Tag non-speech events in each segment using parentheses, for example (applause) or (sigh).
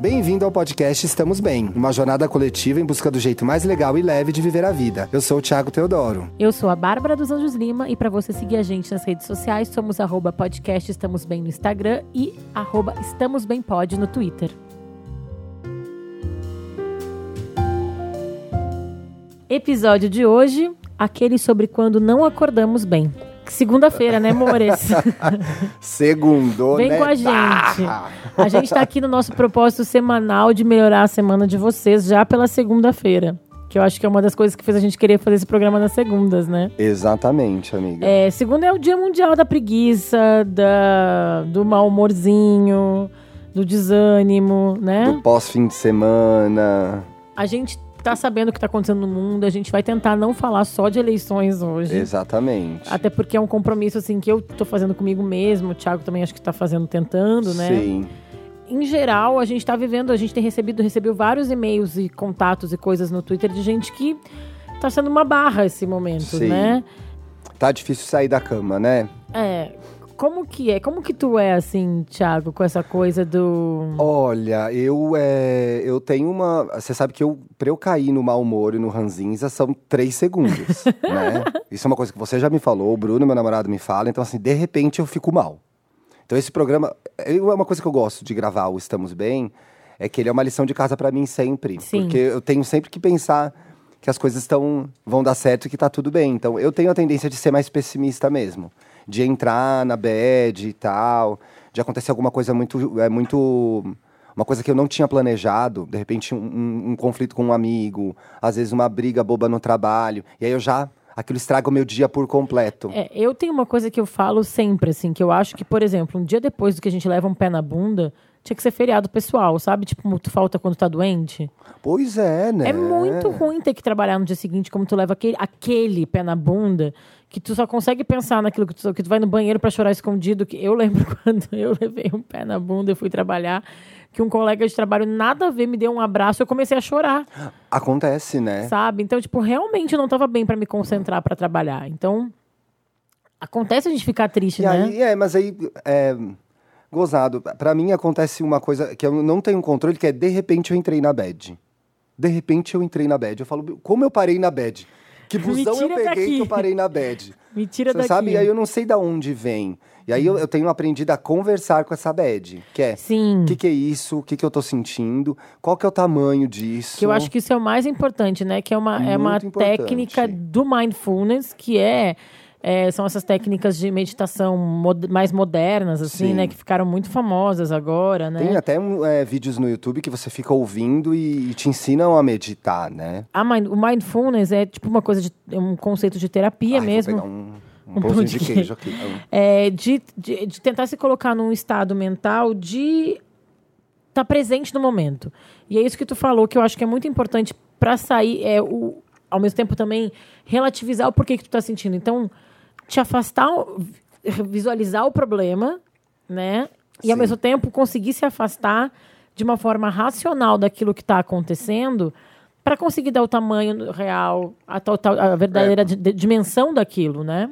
Bem-vindo ao podcast Estamos Bem, uma jornada coletiva em busca do jeito mais legal e leve de viver a vida. Eu sou o Thiago Teodoro. Eu sou a Bárbara dos Anjos Lima e para você seguir a gente nas redes sociais, somos arroba podcast Estamos Bem no Instagram e arroba Estamos Bem Pod no Twitter. Episódio de hoje, aquele sobre quando não acordamos bem. Segunda-feira, né, amores? (laughs) Segundo, Vem né? com a gente. Ah! A gente tá aqui no nosso propósito semanal de melhorar a semana de vocês já pela segunda-feira. Que eu acho que é uma das coisas que fez a gente querer fazer esse programa nas segundas, né? Exatamente, amiga. É, segunda é o dia mundial da preguiça, da, do mau humorzinho, do desânimo, né? Do pós-fim de semana. A gente tá sabendo o que tá acontecendo no mundo, a gente vai tentar não falar só de eleições hoje. Exatamente. Até porque é um compromisso, assim, que eu tô fazendo comigo mesmo, o Thiago também acho que tá fazendo, tentando, né? Sim. Em geral, a gente tá vivendo, a gente tem recebido, recebeu vários e-mails e contatos e coisas no Twitter de gente que tá sendo uma barra esse momento, Sim. né? Tá difícil sair da cama, né? É. Como que é? Como que tu é, assim, Thiago, com essa coisa do. Olha, eu é, eu tenho uma. Você sabe que eu, pra eu cair no mau humor e no ranzinza são três segundos, (laughs) né? Isso é uma coisa que você já me falou, o Bruno, meu namorado, me fala. Então, assim, de repente eu fico mal. Então, esse programa. É uma coisa que eu gosto de gravar, o Estamos Bem, é que ele é uma lição de casa pra mim sempre. Sim. Porque eu tenho sempre que pensar que as coisas estão vão dar certo e que tá tudo bem. Então, eu tenho a tendência de ser mais pessimista mesmo. De entrar na bad e tal, de acontecer alguma coisa muito. É muito uma coisa que eu não tinha planejado, de repente um, um- um conflito com um amigo, às vezes uma briga boba no trabalho, e aí eu já. Aquilo estraga o meu dia por completo. É, eu tenho uma coisa que eu falo sempre, assim, que eu acho que, por exemplo, um dia depois do que a gente leva um pé na bunda, tinha que ser feriado pessoal, sabe? Tipo, tu falta quando tá doente. Pois é, né? É muito ruim ter que trabalhar no dia seguinte, como tu leva aquele, aquele pé na bunda, que tu só consegue pensar naquilo que tu, que tu vai no banheiro pra chorar escondido. Que eu lembro (laughs) quando eu levei um pé na bunda e fui trabalhar, que um colega de trabalho nada a ver me deu um abraço, eu comecei a chorar, Acontece, né? sabe? Então, tipo, realmente eu não tava bem pra me concentrar pra trabalhar. Então, acontece a gente ficar triste, E né? aí, é, mas aí, é, gozado. Pra mim acontece uma coisa que eu não tenho controle, que é de repente eu entrei na bad. De repente eu entrei na bad. Eu falo, como eu parei na bad? Que busão eu peguei que eu parei na bad? (laughs) Me tira Você daqui. sabe? E aí eu não sei da onde vem. E aí eu, eu tenho aprendido a conversar com essa bad. Que é, Sim. o que, que é isso? O que, que eu tô sentindo? Qual que é o tamanho disso? Que eu acho que isso é o mais importante, né? Que é uma, é uma importante. técnica do mindfulness, que é, é, são essas técnicas de meditação mod- mais modernas, assim, Sim. né? Que ficaram muito famosas agora, né? Tem até é, vídeos no YouTube que você fica ouvindo e, e te ensinam a meditar, né? A mind- o mindfulness é tipo uma coisa de é um conceito de terapia Ai, mesmo. Vou pegar um, um, Um pãozinho de queijo aqui. (laughs) É, de, de, de tentar se colocar num estado mental de estar presente no momento. E é isso que tu falou, que eu acho que é muito importante para sair, é o, ao mesmo tempo também relativizar o porquê que tu tá sentindo. Então, te afastar, visualizar o problema, né? E ao Sim. mesmo tempo conseguir se afastar de uma forma racional daquilo que está acontecendo para conseguir dar o tamanho real, a, total, a verdadeira di- dimensão daquilo, né?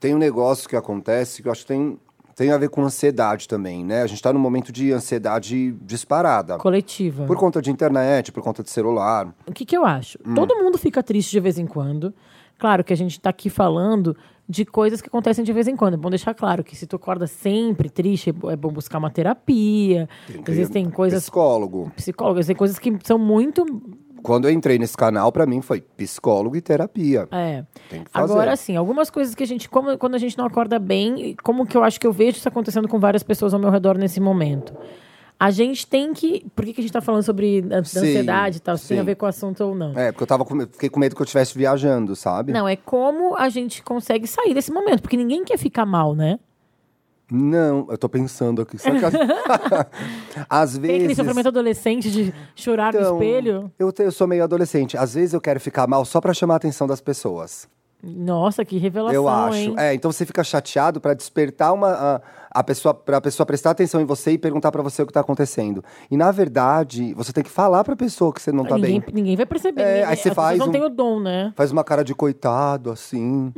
Tem um negócio que acontece que eu acho que tem, tem a ver com ansiedade também, né? A gente tá num momento de ansiedade disparada. Coletiva. Por conta de internet, por conta de celular. O que, que eu acho? Todo mundo fica triste de vez em quando. Claro que a gente tá aqui falando de coisas que acontecem de vez em quando. É bom deixar claro que se tu acorda sempre triste, é bo- bom buscar uma terapia. Que- Existem coisas Psicólogo. psicólogas, tem coisas que são muito. Quando eu entrei nesse canal, pra mim foi psicólogo e terapia. É. Tem que fazer. Agora, assim, algumas coisas que a gente. Como, quando a gente não acorda bem, como que eu acho que eu vejo isso acontecendo com várias pessoas ao meu redor nesse momento. A gente tem que. Por que, que a gente tá falando sobre Sim, ansiedade e tal? Se tem a ver com o assunto ou não? É, porque eu tava com, fiquei com medo que eu estivesse viajando, sabe? Não, é como a gente consegue sair desse momento, porque ninguém quer ficar mal, né? Não, eu tô pensando aqui. Só que às, (laughs) às Tem aquele vezes. sofrimento adolescente de chorar no Então, espelho. Eu, te- eu sou meio adolescente. Às vezes eu quero ficar mal só pra chamar a atenção das pessoas. Nossa, que revelação, eu acho. hein? É, então você fica chateado pra despertar uma a, a pessoa para pessoa prestar atenção em você e perguntar pra você o que tá acontecendo. E na verdade, você tem que falar pra pessoa que você não tá ninguém, bem. ninguém vai perceber. É, ninguém- aí você faz não um- têm o dom, né? Faz uma cara de coitado assim.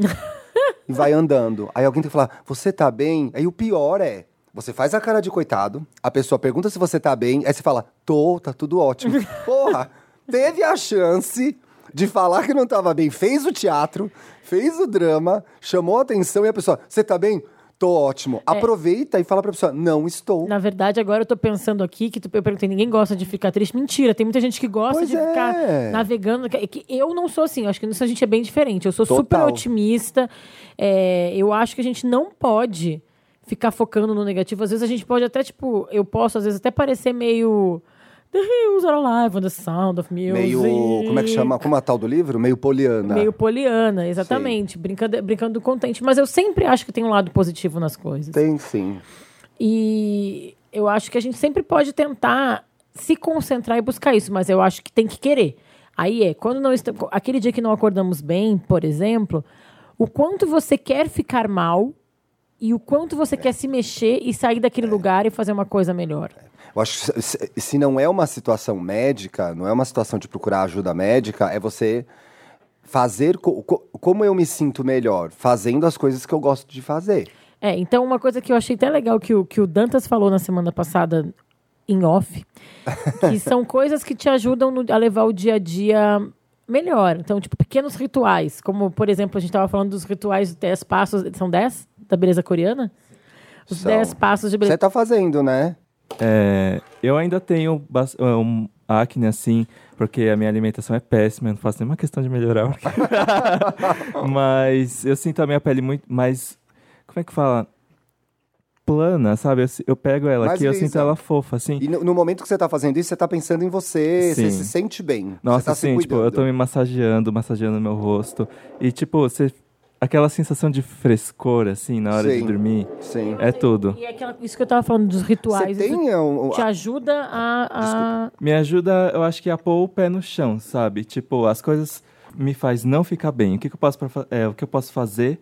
e vai andando. Aí alguém tem que falar: "Você tá bem?" Aí o pior é Você faz a cara de coitado, a pessoa pergunta se você tá bem, aí você fala, tô, tá tudo ótimo. (laughs) Porra, teve a chance de falar que não tava bem, fez o teatro, fez o drama, chamou a atenção e a pessoa, você tá bem? Tô ótimo. Aproveita e fala pra pessoa, não estou. Na verdade, agora eu tô pensando aqui que tu, eu perguntei, ninguém gosta de ficar triste. Mentira, tem muita gente que gosta Pois de é. ficar navegando. Que, que eu não sou assim, acho que nisso a gente é bem diferente. Eu sou super Total. otimista. é, eu acho que a gente não pode ficar focando no negativo. Às vezes a gente pode até, tipo, eu posso, às vezes, até parecer meio. The hills are alive the sound of music. Meio, como é que chama? Como é a tal do livro? Meio poliana. Meio poliana, exatamente. Brincando, brincando contente. Mas eu sempre acho que tem um lado positivo nas coisas. Tem sim. E eu acho que a gente sempre pode tentar se concentrar e buscar isso, mas eu acho que tem que querer. Aí é, quando não está, aquele dia que não acordamos bem, por exemplo, o quanto você quer ficar mal e o quanto você quer se mexer e sair daquele lugar e fazer uma coisa melhor. Eu acho que se, se não é uma situação médica, não é uma situação de procurar ajuda médica, é você fazer co- co- como eu me sinto melhor, fazendo as coisas que eu gosto de fazer. É, então uma coisa que eu achei até legal que o, que o Dantas falou na semana passada em off, (laughs) que são coisas que te ajudam no- a levar o dia a dia melhor. Então, tipo, pequenos rituais, como, por exemplo, a gente estava falando dos rituais de 10 passos, são 10 da beleza coreana? Os São. 10 passos de beleza. Você tá fazendo, né? É, eu ainda tenho bas- um acne assim, porque a minha alimentação é péssima, eu não faço nenhuma questão de melhorar. (laughs) Mas eu sinto a minha pele muito mais. Como é que fala? Plana, sabe? Eu, eu pego ela Mais aqui, eu sinto ela fofa, assim. E no, no momento que você tá fazendo isso, você tá pensando em você, você Sim. se sente bem. você Nossa, tá assim, tipo, eu tô me massageando, massageando meu rosto. E, tipo, você. Aquela sensação de frescor, assim, na hora de Sim. dormir. Sim. É tudo. E aquela, isso que eu tava falando dos Você rituais, tem isso um, te ajuda a... a... Me ajuda, eu acho que a pôr o pé no chão, sabe? Tipo, as coisas me faz não ficar bem. O que, que eu posso pra fa- é, o que eu posso fazer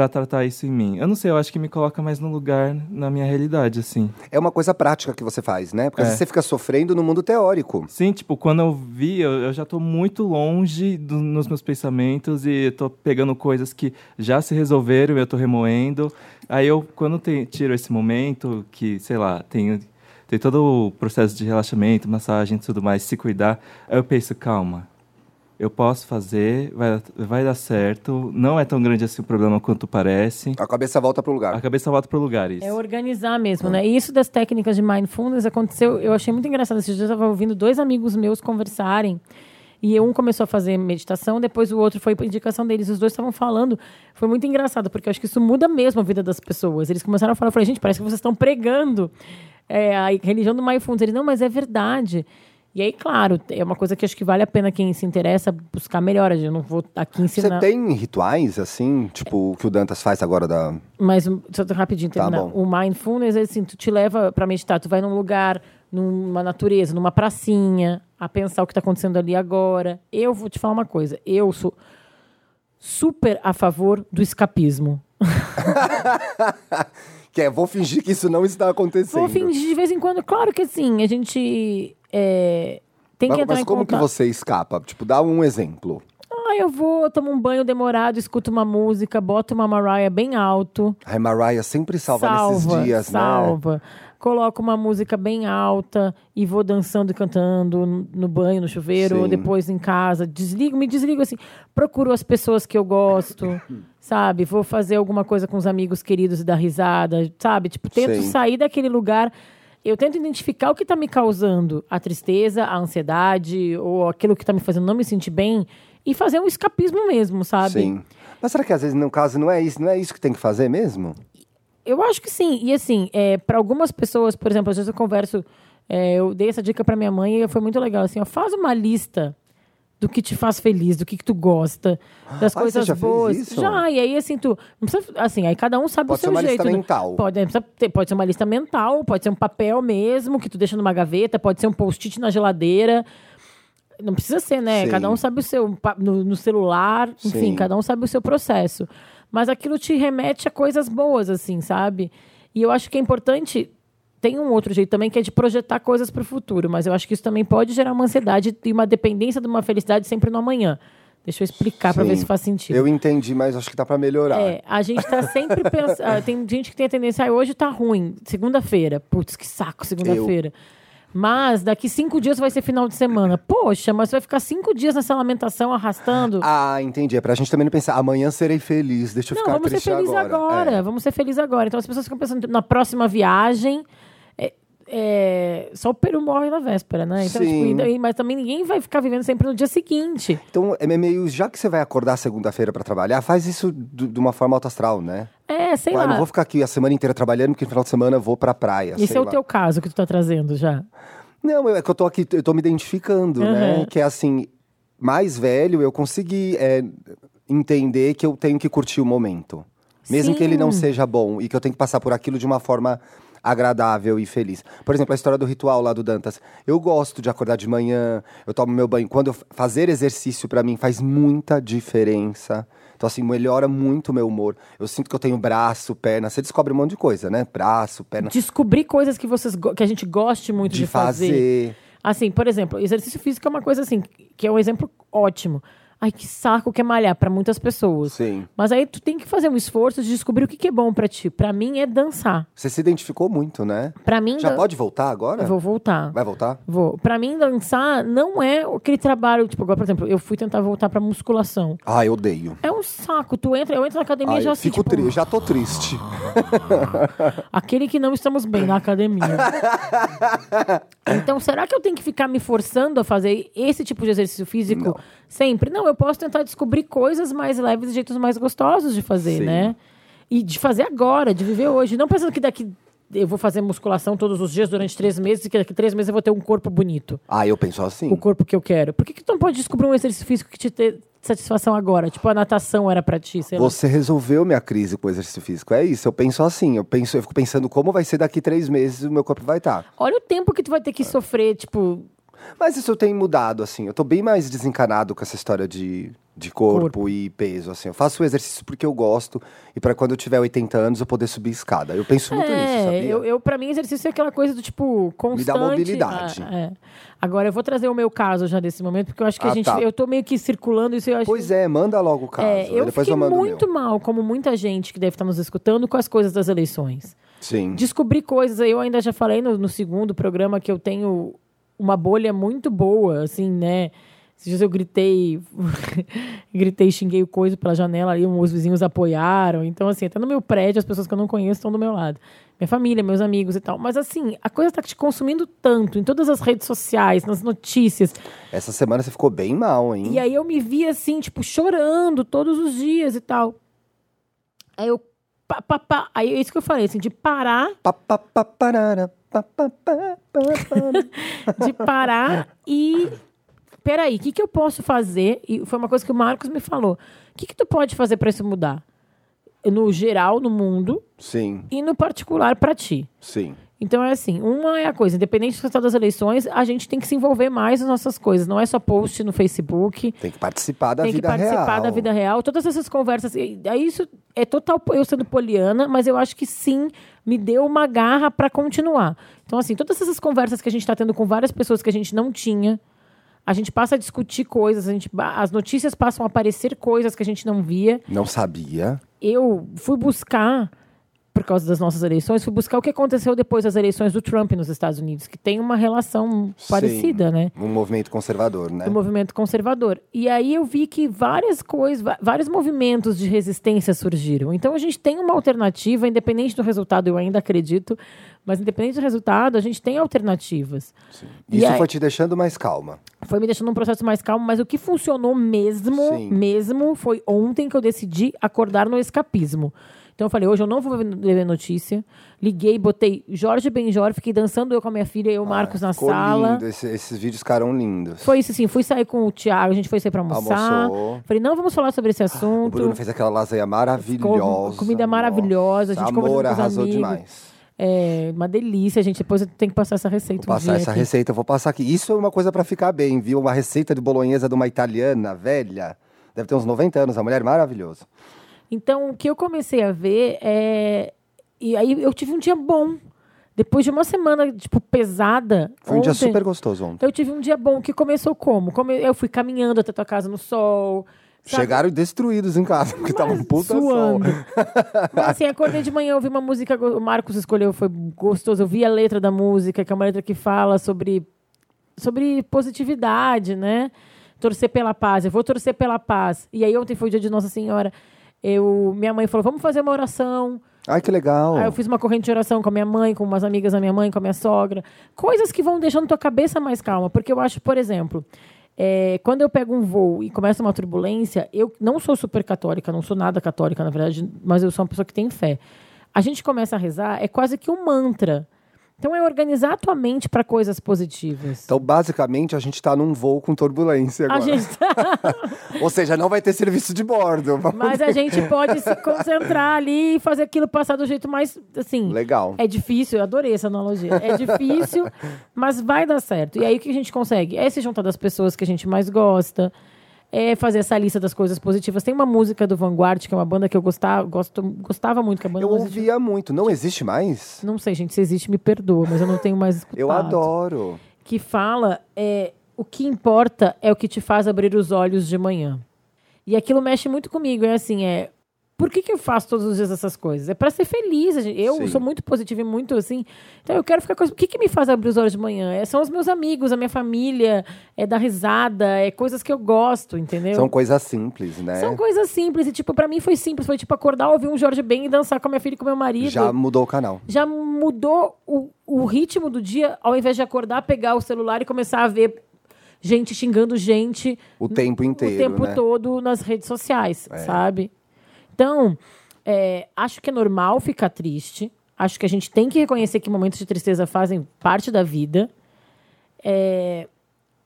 pra tratar isso em mim? Eu não sei, eu acho que me coloca mais no lugar na minha realidade, assim. é uma coisa prática que você faz, né? Porque É. você fica sofrendo no mundo teórico. Sim, tipo, quando eu vi, eu, eu já tô muito longe do- nos meus pensamentos e tô pegando coisas que já se resolveram e eu tô remoendo. Aí eu, quando te- tiro esse momento, que, sei lá, tem, tem todo o processo de relaxamento, massagem e tudo mais, se cuidar, aí eu penso, calma, eu posso fazer, vai, vai dar certo, não é tão grande assim o problema quanto parece. A cabeça volta pro lugar. A cabeça volta pro lugar, isso. É organizar mesmo, né? E isso das técnicas de mindfulness aconteceu, eu achei muito engraçado. Esses dias eu estava ouvindo dois amigos meus conversarem. E um começou a fazer meditação, depois o outro foi por indicação deles. Os dois estavam falando. Foi muito engraçado, porque eu acho que isso muda mesmo a vida das pessoas. Eles começaram a falar, eu falei, gente, parece que vocês estão pregando é, a religião do mindfulness. Ele, não, mas é verdade. E aí, claro, é uma coisa que acho que vale a pena quem se interessa buscar melhora. Eu não vou aqui Você ensinar. tem rituais, assim, tipo, o que o Dantas faz agora da. Mas só rapidinho Tá terminar. bom. o mindfulness é assim, tu te leva para meditar, tu vai num lugar, numa natureza, numa pracinha, a pensar o que está acontecendo ali agora. Eu vou te falar uma coisa, eu sou super a favor do escapismo. (laughs) Que é, vou fingir que isso não está acontecendo. Vou fingir de vez em quando, claro que assim, a gente é, tem que Mas, entrar mas em como que você escapa? Tipo, dá um exemplo. Ah, eu vou, tomo um banho demorado, escuto uma música, boto uma Mariah bem alto. A Mariah sempre salva, nesses dias, né? salva. Coloco uma música bem alta e vou dançando e cantando no- no banho, no chuveiro, Sim. ou depois em casa. Desligo, me desligo assim. Procuro as pessoas que eu gosto, (laughs) sabe? Vou fazer alguma coisa com os amigos queridos e dar risada, sabe? Tipo, tento Sim. sair daquele lugar. Eu tento identificar o que está me causando a tristeza, a ansiedade, ou aquilo que está me fazendo não me sentir bem, e fazer um escapismo mesmo, sabe? Sim. Mas será que às vezes, no caso, não é isso? Não é isso que tem que fazer mesmo? Eu acho que sim. E assim, é, para algumas pessoas, por exemplo, às vezes eu converso, é, eu dei essa dica para minha mãe e foi muito legal. Assim, ó, faz uma lista do que te faz feliz, do que, que tu gosta, das Ah, coisas já boas. isso? Já, e aí assim, tu. Precisa, assim, aí cada um sabe Pode o ser seu uma jeito. lista né? mental. Pode, é, ter- pode ser uma lista mental, pode ser um papel mesmo que tu deixa numa gaveta, pode ser um post-it na geladeira. Não precisa ser, né? Sim. Cada um sabe o seu. No, no celular, enfim, Sim. cada um sabe o seu processo. Mas aquilo te remete a coisas boas, assim, sabe? E eu acho que é importante. Tem um outro jeito também que é de projetar coisas para o futuro, mas eu acho que isso também pode gerar uma ansiedade e uma dependência de uma felicidade sempre no amanhã. Deixa eu explicar para ver se faz sentido. Eu entendi, mas acho que dá pra melhorar. É, a gente tá sempre pensando. (laughs) tem gente que tem a tendência, ah, hoje tá ruim, segunda-feira. Putz, que saco, segunda-feira. Mas daqui cinco dias vai ser final de semana. Poxa, mas vai ficar cinco dias nessa lamentação arrastando. Ah, entendi. É pra gente também não pensar, amanhã serei feliz, deixa eu Não, ficar vamos ser triste felizes agora. É. Vamos ser felizes agora. Então as pessoas ficam pensando na próxima viagem. É, só o peru morre na véspera, né? Então, Sim. tipo, e daí- mas também ninguém vai ficar vivendo sempre no dia seguinte. Então, é meio, já que você vai acordar segunda-feira pra trabalhar, faz isso do- de uma forma alto astral, né? É, sei Ué, lá. não vou ficar aqui a semana inteira trabalhando, porque no final de semana eu vou pra praia. Esse é o lá. teu caso que tu tá trazendo já. Não, é que eu tô aqui, eu tô me identificando, né? Uhum. Que é assim, mais velho, eu consegui é, entender que eu tenho que curtir o momento. Mesmo que ele não Sim. seja bom e que eu tenho que passar por aquilo de uma forma agradável e feliz. Por exemplo, a história do ritual lá do Dantas. Eu gosto de acordar de manhã, eu tomo meu banho. Quando eu fazer exercício pra mim faz muita diferença. Então, assim, melhora muito o meu humor. Eu sinto que eu tenho braço, perna. Você descobre um monte de coisa, né? Braço, perna. Descobrir coisas que vocês que a gente goste muito de, De fazer. Assim, por exemplo, exercício físico é uma coisa assim, que é um exemplo ótimo. Ai, que saco que é malhar pra muitas pessoas. Sim. Mas aí tu tem que fazer um esforço de descobrir o que, que é bom pra ti. Pra mim é dançar. Você se identificou muito, né? Pra mim Já dan- pode voltar agora? Eu vou voltar. Vai voltar? Vou. Pra mim dançar não é aquele trabalho, tipo, agora, por exemplo, eu fui tentar voltar pra musculação. Ah, eu odeio. É um saco. Tu entra, eu entro na academia Ai, já eu assim, fico tipo, triste, já tô triste. (laughs) Aquele que não estamos bem na academia. (laughs) então, será que eu tenho que ficar me forçando a fazer esse tipo de exercício físico sempre? Não, eu posso tentar descobrir coisas mais leves e jeitos mais gostosos de fazer, Sim. né? E de fazer agora, de viver hoje. Não pensando que daqui eu vou fazer musculação todos os dias durante três meses e que daqui três meses eu vou ter um corpo bonito. Ah, eu penso assim. O corpo que eu quero. Por que, que tu não pode descobrir um exercício físico que te dê satisfação agora? Tipo, a natação era pra ti, sei lá. Você resolveu minha crise com o exercício físico. É isso, eu penso assim. Eu, penso, eu fico pensando como vai ser daqui três meses o meu corpo vai estar. Olha o tempo que tu vai ter que sofrer, tipo, Mas isso eu tenho mudado, assim. Eu tô bem mais desencanado com essa história de, de corpo, Corpo. e peso, assim. Eu faço o exercício porque eu gosto e para quando eu tiver 80 anos eu poder subir escada. Eu penso muito nisso, É, sabia? eu, eu para mim exercício é aquela coisa do tipo constante. dá mobilidade. Ah, é. Agora eu vou trazer o meu caso já desse momento, porque eu acho que a Ah, gente, tá. eu tô meio que circulando isso. Eu acho Pois é, manda logo o caso. é, eu depois fiquei eu mando muito meu. mal, como muita gente que deve estar nos escutando, com as coisas das eleições. Sim. Descobri coisas, eu ainda já falei no, no segundo programa que eu tenho uma bolha muito boa, assim, né? Esses dias eu gritei, (laughs) gritei, xinguei o coisa pela janela ali, os vizinhos apoiaram. Então, assim, até no meu prédio, as pessoas que eu não conheço estão do meu lado. Minha família, meus amigos e tal. Mas, assim, a coisa tá te consumindo tanto em todas as redes sociais, nas notícias. Essa semana você ficou bem mal, hein? E aí eu me vi, assim, tipo, chorando todos os dias e tal. Aí eu. Pá, pá, pá. Aí é isso que eu falei, assim, de parar Pá, pá, pá, parara, (laughs) de parar e. Peraí, o que, que eu posso fazer? E foi uma coisa que o Marcos me falou. O que, que tu pode fazer para isso mudar? No geral, no mundo, Sim, e no particular para ti. sim. Então é assim, uma é a coisa, independente do resultado das eleições, a gente tem que se envolver mais nas nossas coisas. Não é só post no Facebook, Tem que participar da tem que vida participar real. da vida real. Todas essas conversas. Aí isso é total eu sendo poliana, mas eu acho que sim, me deu uma garra para continuar. Então, assim, todas essas conversas que a gente está tendo com várias pessoas que a gente não tinha. A gente passa a discutir coisas, a gente, as notícias passam a aparecer coisas que a gente não via. Não sabia. Eu fui buscar, por causa das nossas eleições, fui buscar o que aconteceu depois das eleições do Trump nos Estados Unidos, que tem uma relação parecida, Sim, né? Um movimento conservador, né? do movimento conservador. E aí eu vi que várias coisas, vários movimentos de resistência surgiram. Então a gente tem uma alternativa, independente do resultado, eu ainda acredito, mas independente do resultado, a gente tem alternativas. E Isso aí- foi te deixando mais calma. Foi me deixando num processo mais calmo, mas o que funcionou mesmo, Sim. mesmo, foi ontem que eu decidi acordar no escapismo. Então eu falei, hoje eu não vou ver ver notícia. Liguei, botei Jorge Benjor, fiquei dançando eu com a minha filha e o Marcos na sala. lindo. Esse- esses vídeos ficaram lindos. Foi isso, assim, fui sair com o Thiago, a gente foi sair pra almoçar. Almoçou. Falei, não, vamos falar sobre esse O assunto. Bruno fez aquela lasanha maravilhosa. comida maravilhosa, a gente Nossa, Amor arrasou amigos. demais. É uma delícia, gente. Depois eu tenho que passar essa receita Vou um passar essa aqui. receita, eu vou passar aqui. Isso é uma coisa pra ficar bem, viu? Uma receita de bolonhesa de uma italiana velha. Deve ter uns 90 anos, a mulher maravilhosa. Então, o que eu comecei a ver é. E aí eu tive um dia bom. Depois de uma semana, tipo, pesada. Foi um dia ontem, super gostoso ontem. Eu tive um dia bom que começou como? Come- Eu fui caminhando até tua casa no sol. sabe? Chegaram destruídos em casa, porque tava um puta sol. suando. (laughs) Mas assim, acordei de manhã, ouvi uma música, o Marcos escolheu, foi gostoso. Eu vi a letra da música, que é uma letra que fala sobre, sobre positividade, né? Torcer pela paz. Eu vou torcer pela paz. E aí ontem foi o dia de Nossa Senhora. Eu, minha mãe falou, vamos fazer uma oração. Ai, que legal. Aí eu fiz uma corrente de oração com a minha mãe, com umas amigas da minha mãe, com a minha sogra. Coisas que vão deixando tua cabeça mais calma. Porque eu acho, por exemplo, é, quando eu pego um voo e começa uma turbulência, eu não sou super católica, não sou nada católica, na verdade, mas eu sou uma pessoa que tem fé. A gente começa a rezar, é quase que um mantra. Então é organizar a tua mente para coisas positivas. Então, basicamente, a gente tá num voo com turbulência a agora. gente tá- (laughs) Ou seja, não vai ter serviço de bordo. Mas a gente pode se concentrar ali e fazer aquilo passar do jeito mais, assim... Legal. É difícil, eu adorei essa analogia. É difícil, mas vai dar certo. E aí o que a gente consegue? É se juntar das pessoas que a gente mais gosta, é fazer essa lista das coisas positivas. Tem uma música do Vanguard, que é uma banda que eu gostava, gosto, gostava muito, que a banda Eu não existe- ouvia muito. Não existe mais? Não sei, gente, se existe, me perdoa, mas eu não tenho mais (laughs) escutado. Eu adoro. Que fala, é, o que importa é o que te faz abrir os olhos de manhã. E aquilo mexe muito comigo, é assim, é... Por que, que eu faço todos os dias essas coisas? É para ser feliz. Eu Sim. sou muito positiva e muito assim. Então eu quero ficar com. O que, que me faz abrir os olhos de manhã? É, são os meus amigos, a minha família, é dar risada, é coisas que eu gosto, entendeu? São coisas simples, né? São coisas simples. E, tipo, pra mim foi simples. Foi, tipo, acordar, ouvir um Jorge Ben e dançar com a minha filha e com meu marido. Já mudou o canal. Já mudou o, o ritmo do dia, ao invés de acordar, pegar o celular e começar a ver gente xingando gente O tempo inteiro, o tempo né? todo nas redes sociais, sabe? Então, é, acho que é normal ficar triste. Acho que a gente tem que reconhecer que momentos de tristeza fazem parte da vida. É,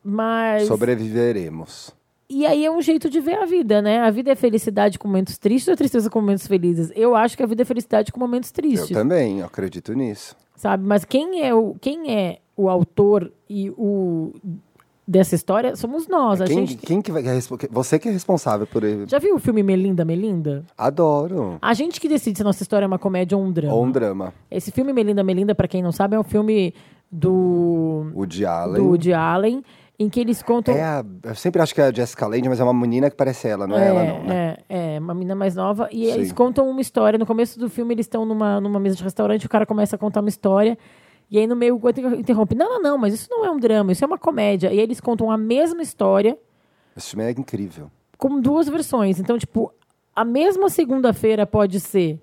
mas. Sobreviveremos. E aí é um jeito de ver a vida, né? A vida é felicidade com momentos tristes ou tristeza com momentos felizes? Eu acho que a vida é felicidade com momentos Eu tristes, também, eu acredito nisso. sabe? Mas quem é o, quem é o autor e o dessa história somos nós. A É Quem, gente quem que vai. respo- Você que é responsável por ele. já viu o filme Melinda Melinda? Adoro. A gente que decide se a nossa história é uma comédia ou um drama. Ou um drama. Esse filme Melinda Melinda, pra quem não sabe, é um filme do O de Allen. do Allen, em que eles contam É a, eu sempre acho que é a Jessica Lange, mas é uma menina que parece ela, não é, ela não, né? É, é, uma menina mais nova. E Sim. eles contam uma história. No começo do filme, eles estão numa, numa mesa de restaurante, o cara começa a contar uma história. E aí, no meio, o outro interrompe. Não, não, não, mas isso não é um drama, isso é uma comédia. E aí, eles contam a mesma história Esse filme é incrível. com duas versões. Então, tipo, a mesma segunda-feira pode ser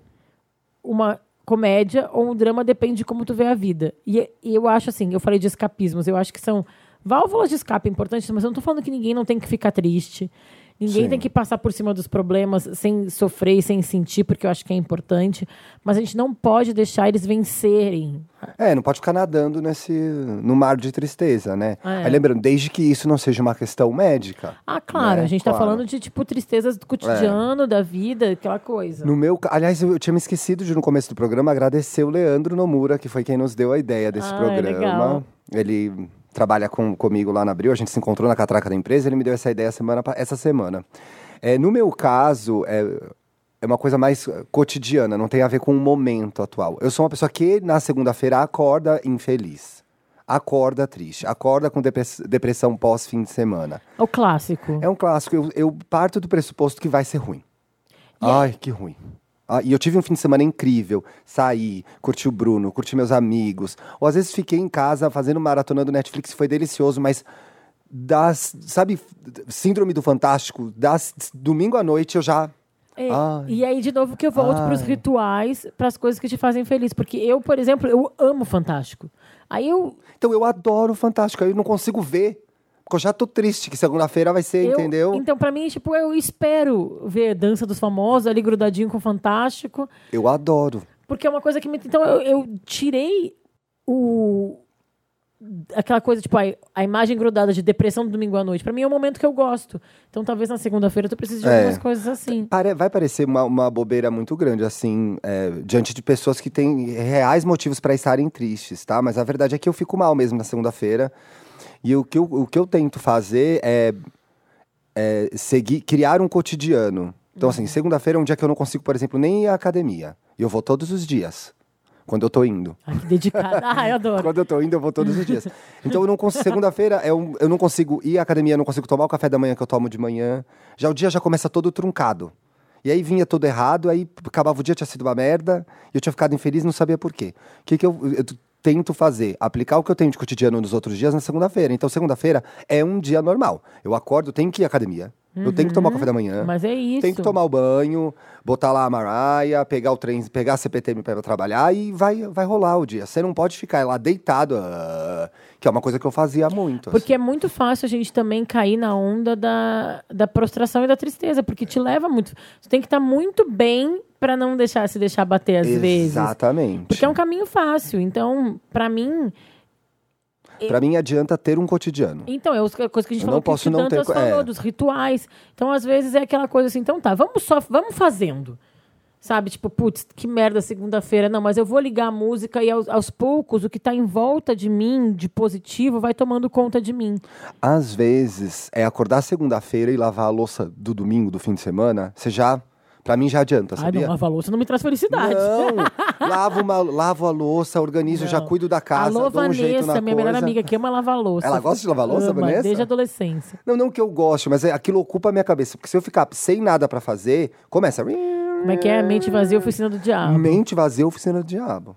uma comédia ou um drama, depende de como tu vê a vida. E, e eu acho assim, eu falei de escapismos, eu acho que são válvulas de escape importantes, mas eu não tô falando que ninguém não tem que ficar triste. Ninguém Sim. tem que passar por cima dos problemas sem sofrer e sem sentir, porque eu acho que é importante. Mas a gente não pode deixar eles vencerem. É, não pode ficar nadando nesse no mar de tristeza, né? É. Aí lembrando, desde que isso não seja uma questão médica. Ah, claro, né? a gente tá Claro. É. falando de, tipo, tristezas do cotidiano, da vida, aquela coisa. No meu, aliás, eu tinha me esquecido de no começo do programa agradecer o Leandro Nomura, que foi quem nos deu a ideia desse Ah, programa. legal. Ele trabalha com, comigo lá na Abril, a gente se encontrou na catraca da empresa, ele me deu essa ideia semana, essa semana. É, no meu caso, é, é uma coisa mais eh, cotidiana, não tem a ver com o momento atual. Eu sou uma pessoa que na segunda-feira acorda infeliz. Acorda triste, acorda com depress- depressão pós-fim de semana. O clássico. É um clássico, eu, eu parto do pressuposto que vai ser ruim. Ai, que ruim. Ah, e eu tive um fim de semana incrível. Saí, curti o Bruno, curti meus amigos. Ou às vezes fiquei em casa fazendo maratona do Netflix, foi delicioso, mas das, sabe, síndrome do fantástico, das domingo à noite eu já É, e aí, de novo, que eu volto para os Ai. rituais, para as coisas que te fazem feliz. Porque eu, por exemplo, eu amo Fantástico. Aí eu. Então eu adoro o Fantástico, aí eu não consigo ver. Porque eu já tô triste que segunda-feira vai ser, eu- entendeu? Então, para mim, tipo, eu espero ver Dança dos Famosos ali grudadinho com Fantástico. Eu adoro. Porque é uma coisa que me. Então, eu, eu tirei o. Aquela coisa, tipo, a, a imagem grudada de depressão do domingo à noite. Pra mim é um momento que eu gosto. Então, talvez na segunda-feira tu precise de É. algumas coisas assim. Vai parecer uma, uma bobeira muito grande, assim, é, diante de pessoas que têm reais motivos para estarem tristes, tá? Mas a verdade é que eu fico mal mesmo na segunda-feira. E o que, eu, o que eu tento fazer é, é seguir, criar um cotidiano. Então, assim, segunda-feira é um dia que eu não consigo, por exemplo, nem ir à academia. E eu vou todos os dias. Quando eu tô indo. Ai, que dedicada. Ah, eu adoro. (laughs) Quando eu tô indo, eu vou todos os dias. Então eu não consigo. Segunda-feira é um- eu não consigo ir à academia, eu não consigo tomar o café da manhã que eu tomo de manhã. Já o dia já começa todo truncado. E aí vinha tudo errado, aí acabava o dia, tinha sido uma merda, e eu tinha ficado infeliz não sabia por quê. O que, que eu, eu tento fazer? Aplicar o que eu tenho de cotidiano nos outros dias na segunda-feira. Então, segunda-feira é um dia normal. Eu acordo, tenho que ir à academia. Eu tenho que tomar o café da manhã. Mas é isso. Tem que tomar o banho, botar lá a Mariah, pegar o trem, pegar a CPTM para trabalhar e vai, vai rolar o dia. Você não pode ficar lá deitado, ah, que é uma coisa que eu fazia muito. assim. Porque é muito fácil a gente também cair na onda da, da prostração e da tristeza, porque te leva muito. Você tem que estar muito bem para não deixar se deixar bater às vezes. Exatamente. Porque é um caminho fácil. Então, pra mim. Pra mim adianta ter um cotidiano. Então, é a coisa que a gente Eu falou não posso não ter falou, é. dos rituais. Então, às vezes, é aquela coisa assim, então tá, vamos só, vamos fazendo. Sabe, tipo, putz, que merda segunda-feira. Não, mas eu vou ligar a música e aos, aos poucos o que tá em volta de mim, de positivo, vai tomando conta de mim. Às vezes, é acordar segunda-feira e lavar a louça do domingo, do fim de semana, você já. Pra mim já adianta, Ai, sabia? não, lava a louça não me traz felicidade. Não, (laughs) lavo, uma, lavo a louça, organizo, já Não. cuido da casa, Alô, dou um jeito na minha melhor coisa. amiga que ama lavar louça. Ela gosta de lavar louça, Ama, Vanessa? Desde a adolescência. Não, não que eu goste, mas é, aquilo ocupa a minha cabeça. Porque se eu ficar sem nada pra fazer, começa. Como é que é? Mente vazia, oficina do diabo. Mente vazia, oficina do diabo.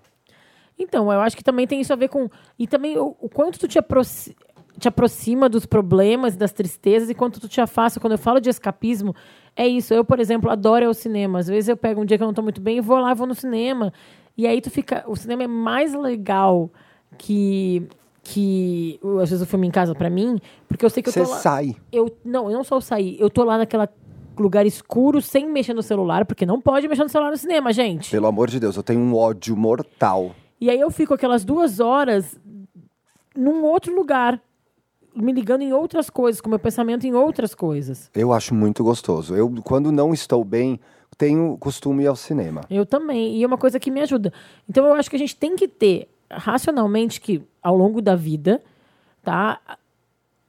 Então, eu acho que também tem isso a ver com. E também o, o quanto tu te, aproxi- te aproxima dos problemas e das tristezas e quanto tu te afasta. Quando eu falo de escapismo, é isso. Eu, por exemplo, adoro ir ao cinema. Às vezes eu pego um dia que eu não tô muito bem e vou lá, vou no cinema. E aí tu fica. O cinema é mais legal que. que às vezes o filme em casa pra mim, porque eu sei que eu Você tô lá. sai. Eu, não, eu não só sair. Eu tô lá naquela lugar escuro, sem mexer no celular, porque não pode mexer no celular no cinema, gente. Pelo amor de Deus, eu tenho um ódio mortal. E aí eu fico aquelas duas horas num outro lugar, me ligando em outras coisas, com meu pensamento em outras coisas. Eu acho muito gostoso. Eu, quando não estou bem, tenho costume ir ao cinema. Eu também. E é uma coisa que me ajuda. Então eu acho que a gente tem que ter, racionalmente, que ao longo da vida, tá?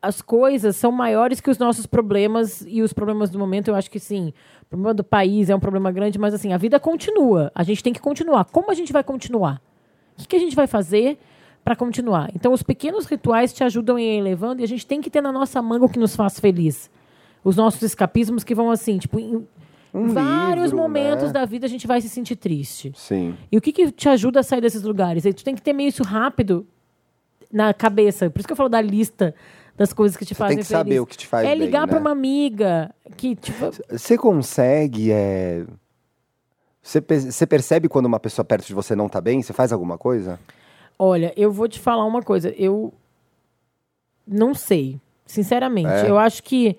As coisas são maiores que os nossos problemas e os problemas do momento, eu acho que sim. O problema do país é um problema grande, mas assim, a vida continua. A gente tem que continuar. Como a gente vai continuar? O que, que a gente vai fazer para continuar? Então, os pequenos rituais te ajudam a ir elevando e a gente tem que ter na nossa manga o que nos faz feliz. Os nossos escapismos que vão assim, tipo, em Um vários livro, momentos né? da vida a gente vai se sentir triste. Sim. E o que, que te ajuda a sair desses lugares? Aí tu tem que ter meio isso rápido na cabeça. Por isso que eu falo da lista das coisas que te Você fazem tem que saber feliz. o que te faz É ligar né? pra uma amiga que, tipo, Você consegue. É... Você, pe- você percebe quando uma pessoa perto de você não tá bem? Você faz alguma coisa? Olha, eu vou te falar uma coisa. Eu não sei, sinceramente. É? Eu acho que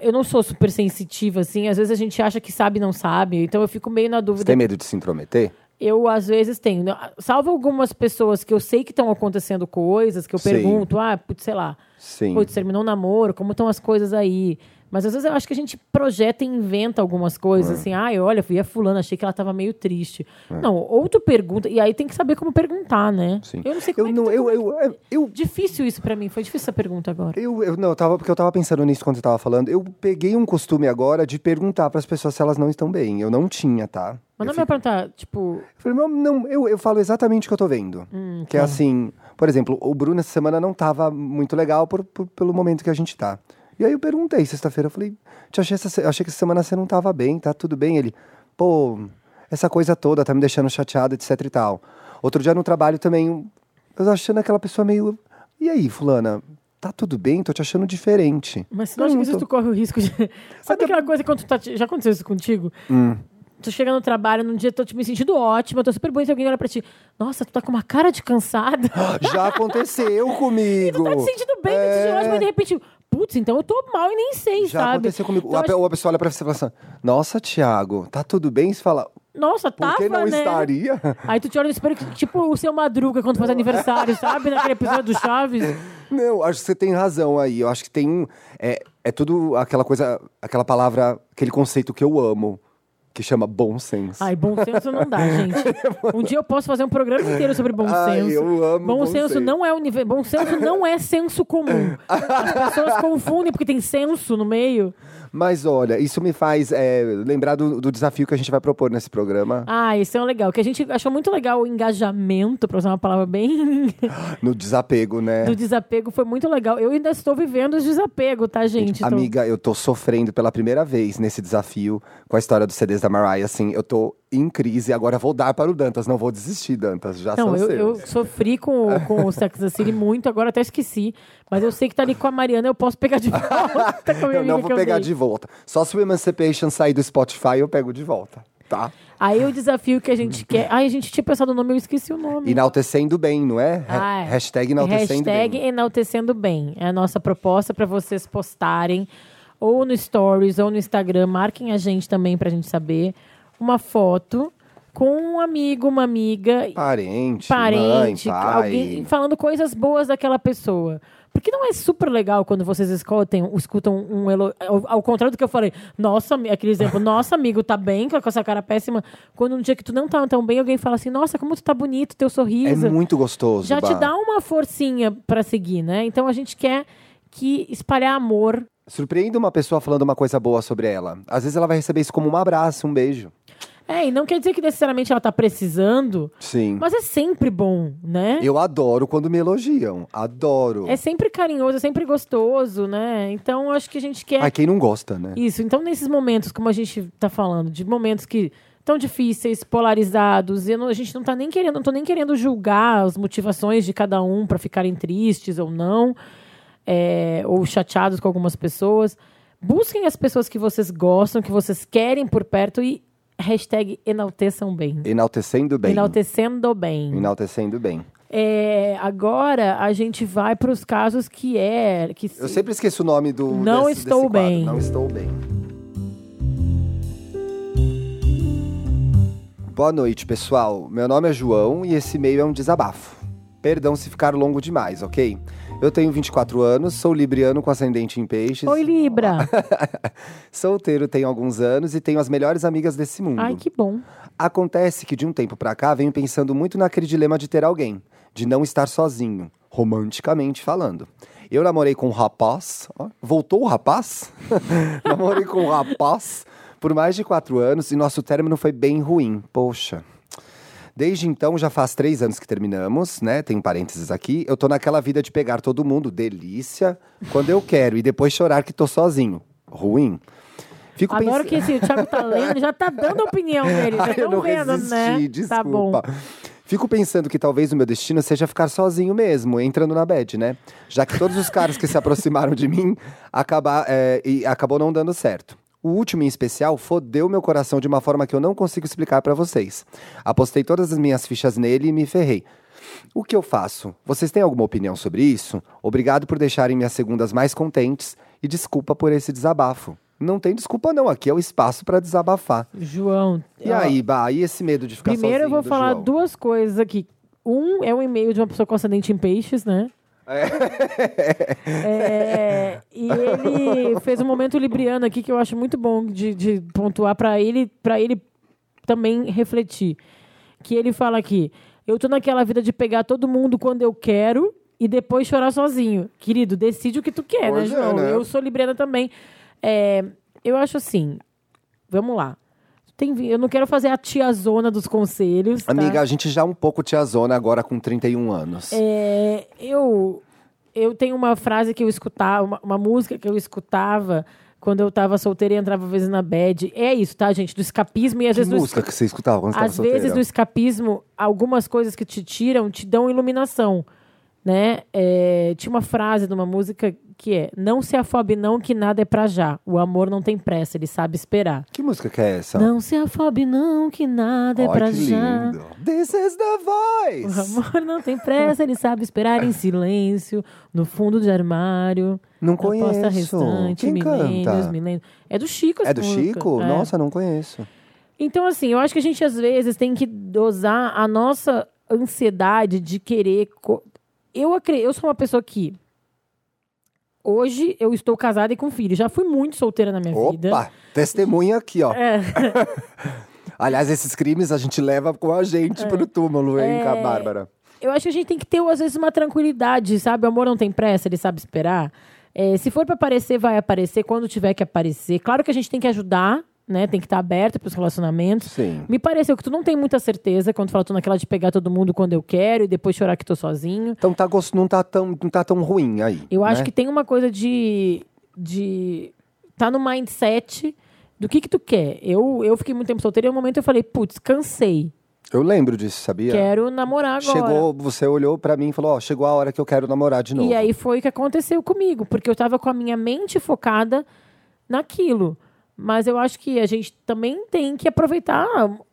eu não sou super sensitiva, assim. Às vezes a gente acha que sabe e não sabe. Então eu fico meio na Você dúvida. tem medo de se intrometer? Eu, às vezes, tenho. Não, Salvo algumas pessoas que eu sei que estão acontecendo coisas, que eu Sim. pergunto, ah, putz, sei lá, Sim. putz, terminou um namoro, como estão as coisas aí? Mas às vezes eu acho que a gente projeta e inventa algumas coisas, assim, ah, olha, fui a fulana, achei que ela tava meio triste. Não, ou tu pergunta, e aí tem que saber como perguntar, né? Sim. Eu não sei como Eu é que não, eu, eu, eu, eu, Difícil isso pra mim, foi difícil essa pergunta agora. eu, eu- não, eu tava, porque eu tava pensando nisso quando você tava falando. Eu peguei um costume agora de perguntar pras pessoas se elas não estão bem. Eu não tinha, tá? Mas não me perguntar, tipo, Eu falei, não, não eu, eu falo exatamente o que eu tô vendo. Hum, que é tá. assim, por exemplo, o Bruno essa semana não tava muito legal por, por- pelo momento que a gente tá. E aí eu perguntei sexta-feira, eu falei, te achei, essa, achei que essa semana você não tava bem, tá tudo bem? Ele, pô, essa coisa toda tá me deixando chateado, etc e tal. Outro dia no trabalho também, eu achando aquela pessoa meio, e aí, fulana, tá tudo bem? Tô te achando diferente. mas se não acha que isso tu corre o risco de. (laughs) Sabe aquela coisa quando tu tá. Já aconteceu isso contigo? Hum. Tu chega no trabalho, num dia tô te me sentindo ótima, tô super bonita, alguém olha pra ti. Nossa, tu tá com uma cara de cansada. (gasps) Já aconteceu (laughs) comigo. tá te sentindo bem, tu te ótima, e de repente, putz, então eu tô mal e nem sei, Já sabe? aconteceu comigo. Então, a, acho- a pessoa olha pra você e fala assim, nossa, Thiago, tá tudo bem? Você fala, Nossa, por tava, que não né? estaria? (laughs) Aí tu te olha no espelho, tipo o seu Madruga quando faz aniversário, sabe? Naquele episódio do Chaves. (laughs) Não, acho que você tem razão aí. Eu acho que tem um. É, é tudo aquela coisa, aquela palavra, aquele conceito que eu amo. Que chama Bom Senso. Ai, bom senso não dá, (laughs) gente. Um dia eu posso fazer um programa inteiro sobre bom Ai, senso. eu amo bom, bom senso, senso. não é univer... bom senso não é senso comum. As pessoas (laughs) confundem porque tem senso no meio. Mas olha, isso me faz é, lembrar do, do desafio que a gente vai propor nesse programa. Ah, isso é legal. Que a gente achou muito legal o engajamento, pra usar uma palavra bem (laughs) No desapego, né? do desapego, foi muito legal. Eu ainda estou vivendo os desapego, tá, gente? Amiga, eu tô sofrendo pela primeira vez nesse desafio com a história dos CDs da Mariah. Assim, eu tô em crise. Agora vou dar para o Dantas. Não vou desistir, Dantas. Já Não, são eu, seus. eu sofri com, o- com o Sex and City muito, agora até esqueci. Mas eu sei que tá ali com a Mariana, eu posso pegar de (laughs) volta com a minha Eu não vou pegar de volta. Só se o Emancipation sair do Spotify, eu pego de volta. Tá? Aí o desafio que a gente (laughs) quer. Ai, a gente tinha pensado no nome, eu esqueci o nome. Enaltecendo bem, não é? Ah, é. Hashtag enaltecendo Hashtag bem. enaltecendo bem. É a nossa proposta para vocês postarem ou no Stories ou no Instagram. Marquem a gente também pra gente saber. Uma foto com um amigo, uma amiga, Parente, parente, mãe, pai. alguém falando coisas boas daquela pessoa. Porque não é super legal quando vocês escutem, escutam um elo... ao, ao contrário do que eu falei, nossa, aquele exemplo, (laughs) nossa amigo tá bem com essa cara péssima. Quando um dia que tu não tá tão bem, alguém fala assim, nossa, como tu tá bonito, teu É sorriso. muito gostoso. Já te Bah. dá uma forcinha pra seguir, né? Então a gente quer que espalhar amor. Surpreenda uma pessoa falando uma coisa boa sobre ela. Às vezes ela vai receber isso como um abraço, um beijo. É, e não quer dizer que necessariamente ela tá precisando, Sim. mas é sempre bom, né? Eu adoro quando me elogiam. Adoro. É sempre carinhoso, é sempre gostoso, né? Então acho que a gente quer Ai, quem não gosta, né? isso. Então nesses momentos, como a gente tá falando, de momentos que tão difíceis, polarizados, eu não- a gente não tá nem querendo, não tô nem querendo julgar as motivações de cada um pra ficarem tristes ou não, é, ou chateados com algumas pessoas. Busquem as pessoas que vocês gostam, que vocês querem por perto e hashtag enalteçam bem. Enaltecendo bem. Enaltecendo bem. Enaltecendo bem. É, agora a gente vai para os casos que é. Que Eu sempre esqueço o nome do. Não desse- estou desse bem. Não estou bem. Boa noite, pessoal. Meu nome é João e esse e-mail é um desabafo. Perdão se ficar longo demais, ok? Eu tenho 24 anos, sou libriano com ascendente em peixes. Oi, Libra. (laughs) Solteiro tenho alguns anos e tenho as melhores amigas desse mundo. Ai, que bom. Acontece que de um tempo pra cá venho pensando muito naquele dilema de ter alguém, de não estar sozinho, romanticamente falando. Eu namorei com um rapaz, ó, voltou o rapaz? (laughs) namorei com um rapaz por mais de quatro anos e nosso término foi bem ruim. Poxa. Desde então, já faz três anos que terminamos, né? Tem parênteses aqui. Eu tô naquela vida de pegar todo mundo, delícia, quando eu quero, e depois chorar que tô sozinho. Ruim. Fico Adoro pens- que esse, o Thiago tá lendo, já tá dando a (laughs) opinião dele. Já Ai, eu não vendo, resisti, né? desculpa. Tá bom. Fico pensando que talvez o meu destino seja ficar sozinho mesmo, entrando na bed, né? Já que todos os caras que se (laughs) aproximaram de mim acabar, é, e acabou não dando certo. O último em especial fodeu meu coração de uma forma que eu não consigo explicar pra vocês. Apostei todas as minhas fichas nele e me ferrei. O que eu faço? Vocês têm alguma opinião sobre isso? Obrigado por deixarem minhas segundas mais contentes e desculpa por esse desabafo. Não tem desculpa não, aqui é o espaço pra desabafar. João. E ó, aí, Bah, e esse medo de ficar Primeiro eu sozinho vou do falar João? duas coisas aqui. Um é um e-mail de uma pessoa com ascendente em peixes, né? É, e ele fez um momento libriano aqui que eu acho muito bom de, de pontuar para ele, para ele também refletir. Que ele fala aqui: eu tô naquela vida de pegar todo mundo quando eu quero e depois chorar sozinho. Querido, decide o que tu quer, Pois né, é, João? né? Eu sou libriana também. É, eu acho assim. Vamos lá. Tem, eu não quero fazer a tiazona dos conselhos. tá? Amiga, a gente já é um pouco tiazona agora com 31 anos. É, eu, eu tenho uma frase que eu escutava, uma, uma música que eu escutava quando eu tava solteira e entrava às vezes na bed. É isso, tá, gente? Do escapismo e às que vezes música que você escutava quando você às vezes solteira? no escapismo, algumas coisas que te tiram te dão iluminação, né? É, tinha uma frase numa música que é: "Não se afobe não que nada é pra já. O amor não tem pressa, ele sabe esperar." Que música que é essa? Não se afobe não que nada é pra que já. lindo. This is the O voice. amor não tem pressa, ele sabe esperar em silêncio, no fundo do armário. Não conheço. restante, Quem milênios, canta? milênios. É do Chico É do música. Chico? É. Nossa, não conheço. Então, assim, eu acho que a gente às vezes tem que dosar a nossa ansiedade de querer. Eu, eu sou uma pessoa que Hoje eu estou casada e com filho. Já fui muito solteira na minha vida. Opa, testemunha aqui, ó. É. (laughs) Aliás, esses crimes a gente leva com a gente pro túmulo, hein, É. Bárbara? Eu acho que a gente tem que ter, às vezes, uma tranquilidade, sabe? O amor não tem pressa, ele sabe esperar. É, se for pra aparecer, vai aparecer quando tiver que aparecer. Claro que a gente tem que ajudar, né? Tem que estar aberto pros relacionamentos. Sim. Me pareceu que tu não tem muita certeza quando fala tu naquela de pegar todo mundo quando eu quero e depois chorar que tô sozinho. Então tá, não, tá tão, não tá tão ruim aí. Eu acho né? que tem uma coisa de. de tá no mindset do que que tu quer. Eu, eu fiquei muito tempo solteira e no momento eu falei, putz, cansei. Eu lembro disso, sabia? Quero namorar agora. Chegou, você olhou pra mim e falou, ó, chegou a hora que eu quero namorar de novo. E aí foi o que aconteceu comigo, porque eu tava com a minha mente focada naquilo. Mas eu acho que a gente também tem que aproveitar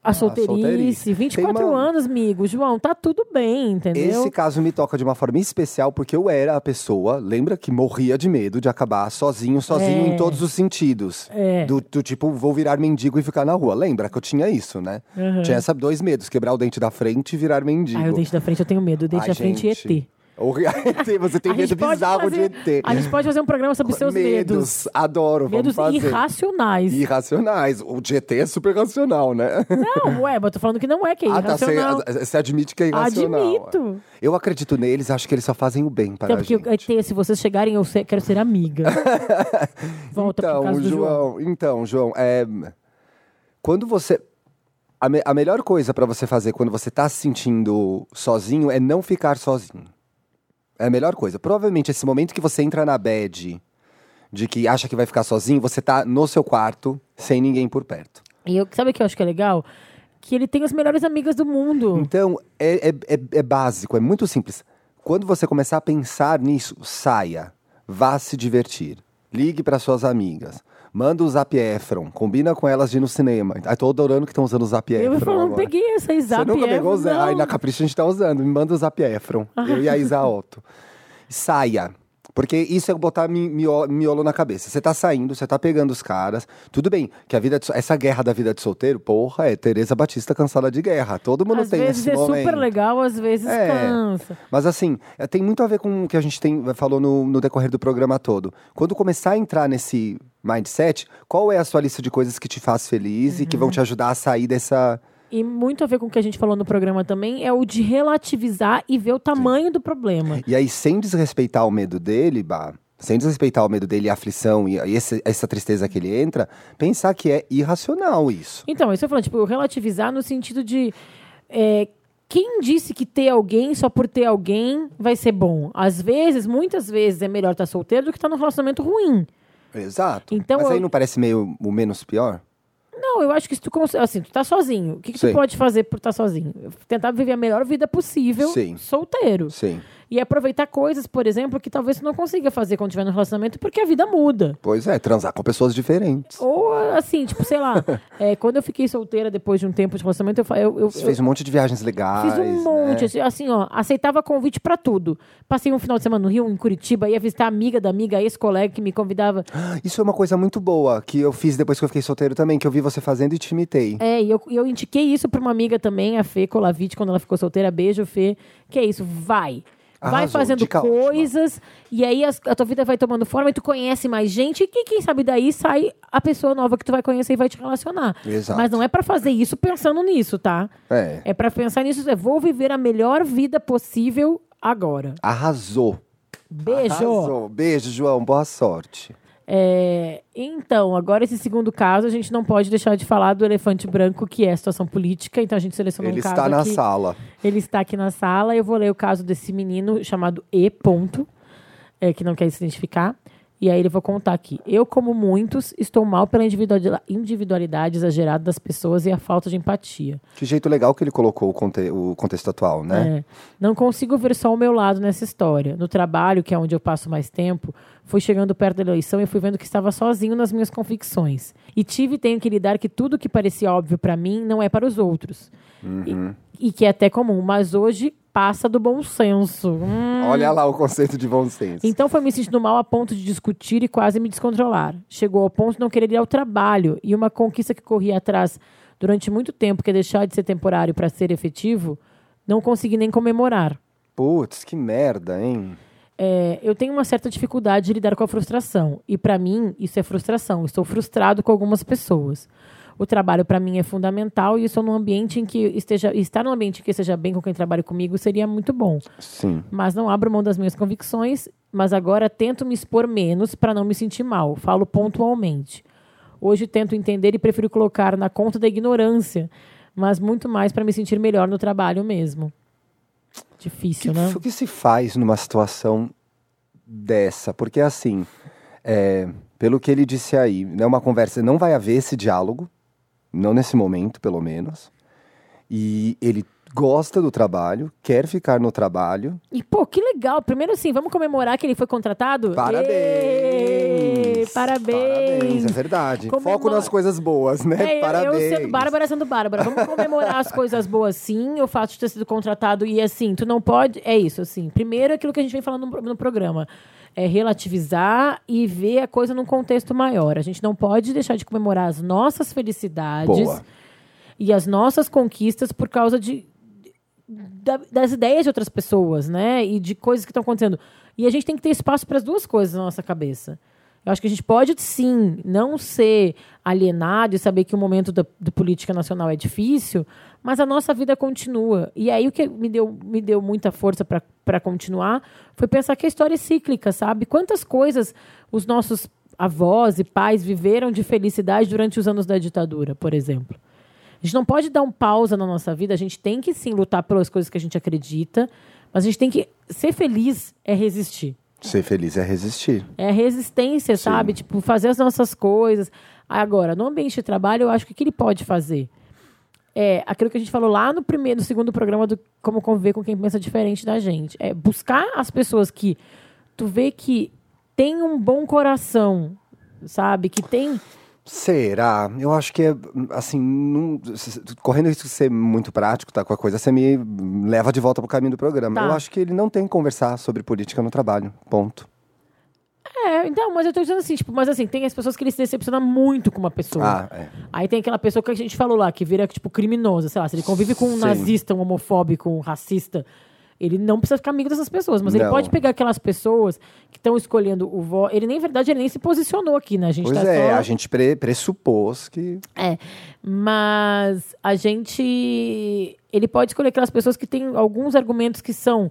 a solteirice. solteirice. 24 Tem uma- anos, amigo. João, tá tudo bem, entendeu? Esse caso me toca de uma forma especial porque eu era a pessoa, lembra que morria de medo de acabar sozinho, sozinho É. em todos os sentidos. É. Do, do tipo, vou virar mendigo e ficar na rua. Lembra que eu tinha isso, né? Uhum. Tinha essa dois medos, quebrar o dente da frente e virar mendigo. Ah, o dente da frente eu tenho medo. O dente Ai, da frente é gente. ET. (laughs) Você tem A medo bizarro fazer- de ET. A gente pode fazer um programa sobre seus medos. Adoro, Medos vamos fazer. irracionais. Irracionais. O de ET é super racional, né? Não, ué, mas eu tô falando que não é, que é Ah, tá. irracional. Você, você admite que é irracional. Admito. Eu acredito neles, acho que eles só fazem o bem para Até a porque, gente. ET, se vocês chegarem, eu quero ser amiga. (laughs) Volta pro então, caso do João. João, então, João, é quando você a, me- a melhor coisa pra você fazer quando você tá se sentindo sozinho é não ficar sozinho. É a melhor coisa. Provavelmente esse momento que você entra na bad de que acha que vai ficar sozinho, você tá no seu quarto sem ninguém por perto. E eu, sabe o que eu acho que é legal? Que ele tem as melhores amigas do mundo. Então, é, é, é, é básico, é muito simples. Quando você começar a pensar nisso, saia, vá se divertir, ligue para suas amigas, manda o Zap Efron, combina com elas de ir no cinema. Ai, tô adorando que estão usando o Zap Efron eu falando, agora. peguei essa Você Zap nunca pegou o Zé? Ai, na Capricha a gente tá usando, me manda o Zap Efron, eu e a Isa Otto. (laughs) Saia. Porque isso é botar mi- mio- miolo na cabeça. Você tá saindo, você tá pegando os caras. Tudo bem, que a vida de, essa guerra da vida de solteiro, porra, é Tereza Batista cansada de guerra. Todo mundo Às tem vezes esse é momento. super legal, às vezes É. cansa. Mas assim, é, tem muito a ver com o que a gente tem, falou no, no decorrer do programa todo. Quando começar a entrar nesse mindset, qual é a sua lista de coisas que te faz feliz e que Uhum. vão te ajudar a sair dessa. E muito a ver com o que a gente falou no programa também, é o de relativizar e ver o tamanho do problema. E aí, sem desrespeitar o medo dele, bah, sem desrespeitar o medo dele e a aflição e, esse- essa tristeza que ele entra, pensar que é irracional isso. Então, isso eu falando, tipo, relativizar no sentido de. é, quem disse que ter alguém só por ter alguém vai ser bom? Às vezes, muitas vezes, é melhor estar solteiro do que estar num relacionamento ruim. Exato. Então, Mas aí eu- não parece meio o menos pior? Não, eu acho que se tu consegue. Assim, tu tá sozinho. O que, que tu Sim. pode fazer por estar sozinho? Tentar viver a melhor vida possível Sim. solteiro. Sim. E aproveitar coisas, por exemplo, que talvez tu não consiga fazer quando estiver no relacionamento, porque a vida muda. Pois é, transar com pessoas diferentes. Ou assim, tipo, sei lá, (laughs) é, quando eu fiquei solteira depois de um tempo de relacionamento, eu, eu, eu, Você fez um monte de viagens legais. fiz um monte, né? assim, ó, aceitava convite pra tudo. Passei um final de semana no Rio, em Curitiba, ia visitar a amiga da amiga, ex-colega que me convidava. (gasps) Isso é uma coisa muito boa que eu fiz depois que eu fiquei solteiro também, que eu vi você fazendo e te imitei. É, e eu, eu indiquei isso pra uma amiga também, a Fê Colavite, quando ela ficou solteira. Beijo, Fê. Que é isso, vai. Vai Arrasou, fazendo dica ótima. coisas, e aí as- a tua vida vai tomando forma, e tu conhece mais gente, e que- quem sabe daí sai a pessoa nova que tu vai conhecer e vai te relacionar. Exato. Mas não é pra fazer isso pensando nisso, tá? É. É pra pensar nisso, é vou viver a melhor vida possível agora. Arrasou. Beijo! Arrasou. Beijo, João. Boa sorte. É, então, agora esse segundo caso, a gente não pode deixar de falar do elefante branco, que é a situação política. Então a gente selecionou Ele um caso está na aqui. sala. Ele está aqui na sala. Eu vou ler o caso desse menino chamado E. Ponto, é, que não quer se identificar. E aí ele vou contar aqui. Eu, como muitos, estou mal pela individualidade, exagerada das pessoas e a falta de empatia. Que jeito legal que ele colocou o, conte- o contexto atual, né? É. Não consigo ver só o meu lado nessa história. No trabalho, que é onde eu passo mais tempo, fui chegando perto da eleição e fui vendo que estava sozinho nas minhas convicções. E tive e tenho que lidar que tudo que parecia óbvio para mim não é para os outros. E, e que é até comum, mas hoje passa do bom senso. Hum. Olha lá o conceito de bom senso. Então foi me sentindo mal a ponto de discutir e quase me descontrolar. Chegou ao ponto de não querer ir ao trabalho e uma conquista que corria atrás durante muito tempo, que é deixar de ser temporário para ser efetivo, não consegui nem comemorar. Putz, que merda, hein? é, eu tenho uma certa dificuldade de lidar com a frustração. E para mim, isso é frustração. Estou frustrado com algumas pessoas. O trabalho para mim é fundamental e estou num ambiente em que esteja estar num ambiente que esteja bem com quem trabalha comigo seria muito bom. Sim. Mas não abro mão das minhas convicções, mas agora tento me expor menos para não me sentir mal. Falo pontualmente. Hoje tento entender e prefiro colocar na conta da ignorância, mas muito mais para me sentir melhor no trabalho mesmo. Difícil, que, né? O que se faz numa situação dessa? Porque assim, é, pelo que ele disse aí, é uma conversa, não vai haver esse diálogo, não nesse momento, pelo menos. E ele gosta do trabalho, quer ficar no trabalho. E, pô, que legal. Primeiro, assim, vamos comemorar que ele foi contratado? Parabéns! Parabéns! Parabéns, é verdade. Comemora- Foco nas coisas boas, né? É, eu- Parabéns. Eu sendo Bárbara sendo Bárbara. Vamos comemorar as coisas boas, sim. O fato de ter sido contratado. E assim, tu não pode. É isso, assim. Primeiro, aquilo que a gente vem falando no, no programa. É relativizar e ver a coisa num contexto maior. A gente não pode deixar de comemorar as nossas felicidades Boa. e as nossas conquistas por causa de, da- das ideias de outras pessoas, né? E de coisas que estão acontecendo. E a gente tem que ter espaço para as duas coisas na nossa cabeça. Eu acho que a gente pode, sim, não ser alienado e saber que o momento da, da política nacional é difícil, mas a nossa vida continua. E aí o que me deu, me deu muita força para continuar foi pensar que a história é cíclica, sabe? Quantas coisas os nossos avós e pais viveram de felicidade durante os anos da ditadura, por exemplo. A gente não pode dar um pausa na nossa vida, a gente tem que sim lutar pelas coisas que a gente acredita, mas a gente tem que ser feliz é resistir. Ser feliz é resistir. É resistência, Sim. sabe? Tipo, fazer as nossas coisas. Agora, no ambiente de trabalho, eu acho que o que ele pode fazer é aquilo que a gente falou lá no primeiro, no segundo programa do Como Conviver com Quem Pensa Diferente da gente. É buscar as pessoas que tu vê que tem um bom coração, sabe? Que tem. Será? Eu acho que é assim, não- correndo risco de ser muito prático, tá? Com a coisa, você me leva de volta pro caminho do programa. Tá. Eu acho que ele não tem que conversar sobre política no trabalho. Ponto. É, então, mas eu tô dizendo assim, tipo, mas assim, tem as pessoas que ele se decepciona muito com uma pessoa. Ah, é. Aí tem aquela pessoa que a gente falou lá, que vira, tipo, criminosa, sei lá, se ele convive com um Sim. nazista, um homofóbico, um racista, ele não precisa ficar amigo dessas pessoas, mas ele Não. pode pegar aquelas pessoas que estão escolhendo o voto. Ele, nem, na verdade, ele nem se posicionou aqui, né? A gente Pois tá é, só... a gente pre- pressupôs que. É, mas a gente. Ele pode escolher aquelas pessoas que têm alguns argumentos que são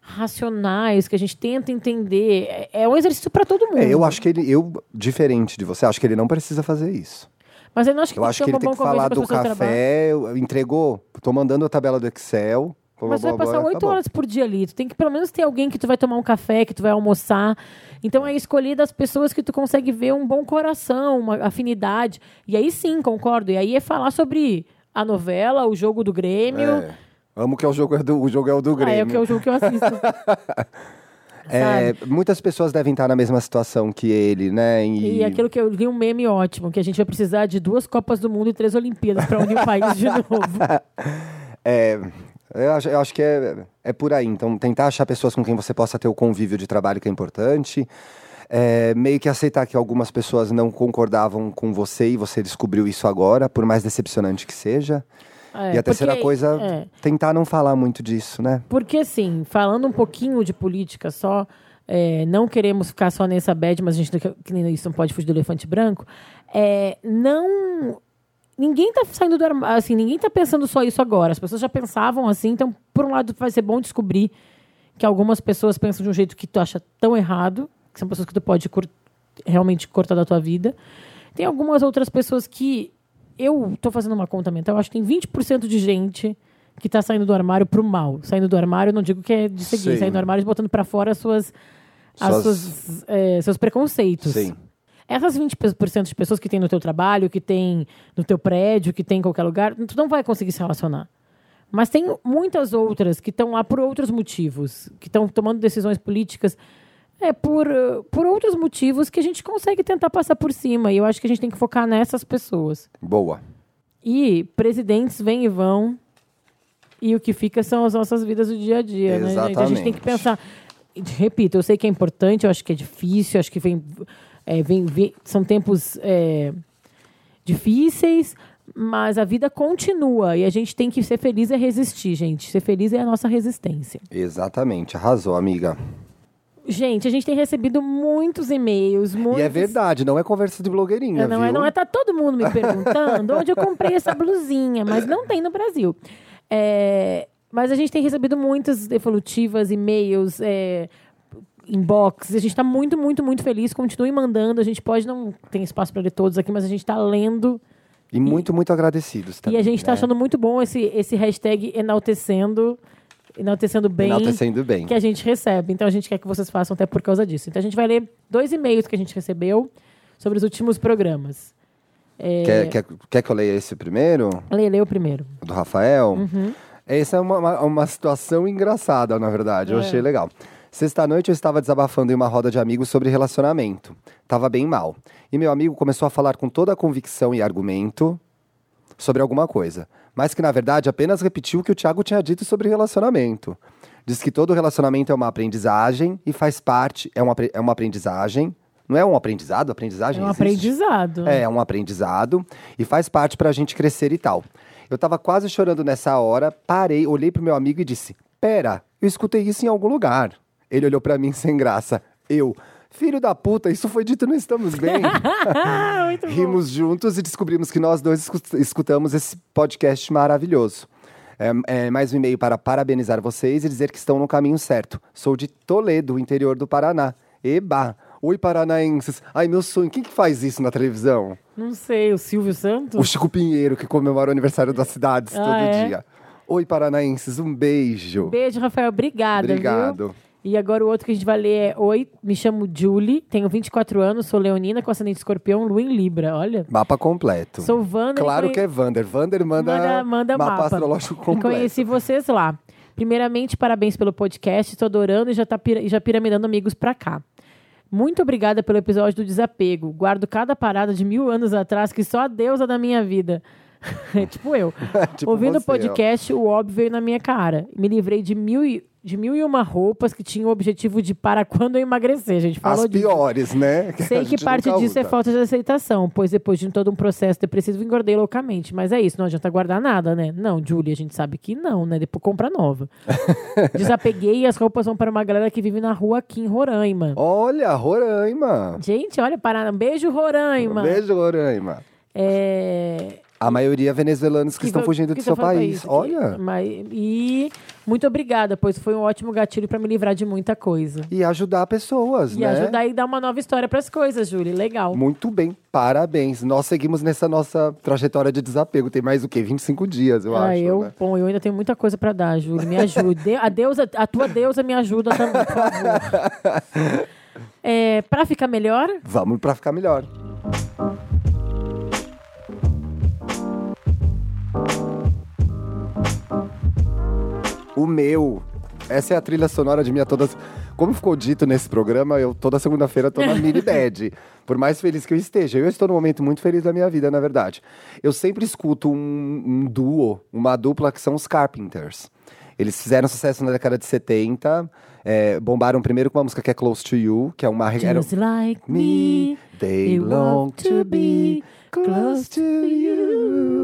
racionais, que a gente tenta entender. É, é um exercício para todo mundo. É, eu acho que ele, eu, diferente de você, acho que ele não precisa fazer isso. Mas eu não acho que Eu acho que ele tem que falar do café, entregou, tô mandando a tabela do Excel. Mas blá, vai passar oito acabou. horas por dia ali. Tu tem que pelo menos ter alguém que tu vai tomar um café, que tu vai almoçar. Então é escolher das pessoas que tu consegue ver um bom coração, uma afinidade. E aí sim, concordo. E aí é falar sobre a novela, o jogo do Grêmio. É. Amo que é o jogo, é do, o jogo é o do Ah, é Grêmio. que é o jogo que eu assisto. (laughs) É, muitas pessoas devem estar na mesma situação que ele, né? E, E aquilo que eu li um meme ótimo, que a gente vai precisar de duas Copas do Mundo e três Olimpíadas para unir o país de (laughs) novo. É, eu, acho, eu acho que é, é por aí. Então, tentar achar pessoas com quem você possa ter o convívio de trabalho que é importante. É, meio que aceitar que algumas pessoas não concordavam com você e você descobriu isso agora, por mais decepcionante que seja. É, e a terceira porque- coisa, é. tentar não falar muito disso, né? Porque, assim, falando um pouquinho de política só, é, não queremos ficar só nessa bad, mas a gente não- que nem isso não pode fugir do elefante branco. É, não. Ninguém tá saindo do armário, assim, ninguém tá pensando só isso agora. As pessoas já pensavam assim, então, por um lado, vai ser bom descobrir que algumas pessoas pensam de um jeito que tu acha tão errado, que são pessoas que tu pode cur- realmente cortar da tua vida. Tem algumas outras pessoas que eu tô fazendo uma conta mental, eu acho que tem 20% de gente que tá saindo do armário pro mal. Saindo do armário, eu não digo que é de seguir, Sim. saindo do armário e botando pra fora as suas, as Suas- suas, é, seus preconceitos. Sim. Essas 20% de pessoas que tem no teu trabalho, que tem no teu prédio, que tem em qualquer lugar, tu não vai conseguir se relacionar. Mas tem muitas outras que estão lá por outros motivos, que estão tomando decisões políticas é, por, eh, por outros motivos que a gente consegue tentar passar por cima. E eu acho que a gente tem que focar nessas pessoas. Boa. E presidentes vêm e vão. E o que fica são as nossas vidas do dia a dia, né, gente? A gente tem que Exatamente. pensar. Repito, eu sei que é importante, eu acho que é difícil, eu acho que vem, é, vem, vem- são tempos é, difíceis, mas a vida continua e a gente tem que ser feliz e resistir, gente. Ser feliz é a nossa resistência. Exatamente. Arrasou, amiga. Gente, a gente tem recebido muitos e-mails, muitos... E é verdade, não é conversa de blogueirinha, não é, viu? não é, tá todo mundo me perguntando onde eu comprei essa blusinha, mas não tem no Brasil. É, mas a gente tem recebido muitas devolutivas, e-mails, é, inbox. A gente tá muito, muito, muito feliz. Continue mandando. A gente pode não tem espaço para ler todos aqui, mas a gente tá lendo. E muito, muito agradecidos também. e a gente tá né? achando muito bom esse, esse hashtag enaltecendo, enaltecendo bem. Enaltecendo bem. que a gente recebe. Então a gente quer que vocês façam até por causa disso. Então a gente vai ler dois e-mails que a gente recebeu sobre os últimos programas. É, Quer, quer, quer que eu leia esse primeiro? Lê, lê o primeiro. do Rafael. Uhum. Essa é uma, uma, uma situação engraçada, na verdade. Eu É. achei legal. Sexta-noite eu estava desabafando em uma roda de amigos sobre relacionamento. Tava bem mal. E meu amigo começou a falar com toda a convicção e argumento sobre alguma coisa. Mas que, na verdade, apenas repetiu o que o Thiago tinha dito sobre relacionamento. Diz que todo relacionamento é uma aprendizagem e faz parte, é uma, é uma aprendizagem. Não é um aprendizado? Aprendizagem É um existe? aprendizado. É, é um aprendizado e faz parte pra gente crescer e tal. Eu tava quase chorando nessa hora, parei, olhei pro meu amigo e disse: Pera, eu escutei isso em algum lugar. Ele olhou pra mim sem graça. Eu, filho da puta, isso foi dito no Estamos Bem. (laughs) Rimos juntos e descobrimos que nós dois escu- escutamos esse podcast maravilhoso. É, é mais um e-mail para parabenizar vocês e dizer que estão no caminho certo. Sou de Toledo, interior do Paraná. Eba! Oi, paranaenses. Ai, meu sonho. Quem que faz isso na televisão? Não sei, o Silvio Santos? O Chico Pinheiro, que comemora o aniversário das cidades Ah, todo é? dia. Oi, paranaenses. Um beijo. Beijo, Rafael. Obrigada, Obrigado. viu? E agora o outro que a gente vai ler é Oi, me chamo Julie, tenho 24 anos, sou leonina com ascendente escorpião, lua em Libra. Olha, Mapa completo. sou Wander. e Claro conhe- que é Vander. Vander manda, Manda, manda mapa, mapa. astrológico E completo. conheci vocês lá. Primeiramente, parabéns pelo podcast. Estou adorando e já, tá e já piramidando amigos pra cá. Muito obrigada pelo episódio do desapego. Guardo cada parada de mil anos atrás que só a deusa da minha vida. (laughs) É tipo eu. (laughs) Tipo Ouvindo o você, ó. podcast, o óbvio veio na minha cara. Me livrei de mil e, de mil e uma roupas que tinham o objetivo de para (laughs) quando eu emagrecer. A gente falou As disso. piores, né? (laughs) a Sei que parte disso é usa. falta de aceitação, pois depois de todo um processo depressivo engordei loucamente. Mas é isso, não adianta guardar nada, né? Não, Julie, a gente sabe que não, né? Depois compra nova. (laughs) Desapeguei e as roupas vão para uma galera que vive na rua aqui em Roraima. Olha, Roraima. Gente, olha, Paraná. Beijo, Roraima. Beijo, Roraima. É... A maioria venezuelanos que, estão foi- fugindo que do seu país. Olha. Mas, e muito obrigada, pois foi um ótimo gatilho para me livrar de muita coisa. E ajudar pessoas, E né? ajudar e dar uma nova história para as coisas, Júlia. Legal. Muito bem, parabéns. Nós seguimos nessa nossa trajetória de desapego. Tem mais o quê? 25 dias, eu ah, acho. eu, né? bom, eu ainda tenho muita coisa pra dar, Júlia. Me ajude. A deusa, a tua deusa me ajuda também, por favor. (laughs) É, pra ficar melhor, Vamos pra ficar melhor. O meu. Essa é a trilha sonora de minha todas. Como ficou dito nesse programa, eu toda segunda-feira tô na (laughs) mini bad. Por mais feliz que eu esteja. Eu estou num momento muito feliz da minha vida, na verdade. Eu sempre escuto um, um duo, uma dupla que são os Carpenters. Eles fizeram sucesso na década de 70. é, bombaram primeiro com uma música que é Close to You, que é uma. era- just like me. me, They long to be close to you.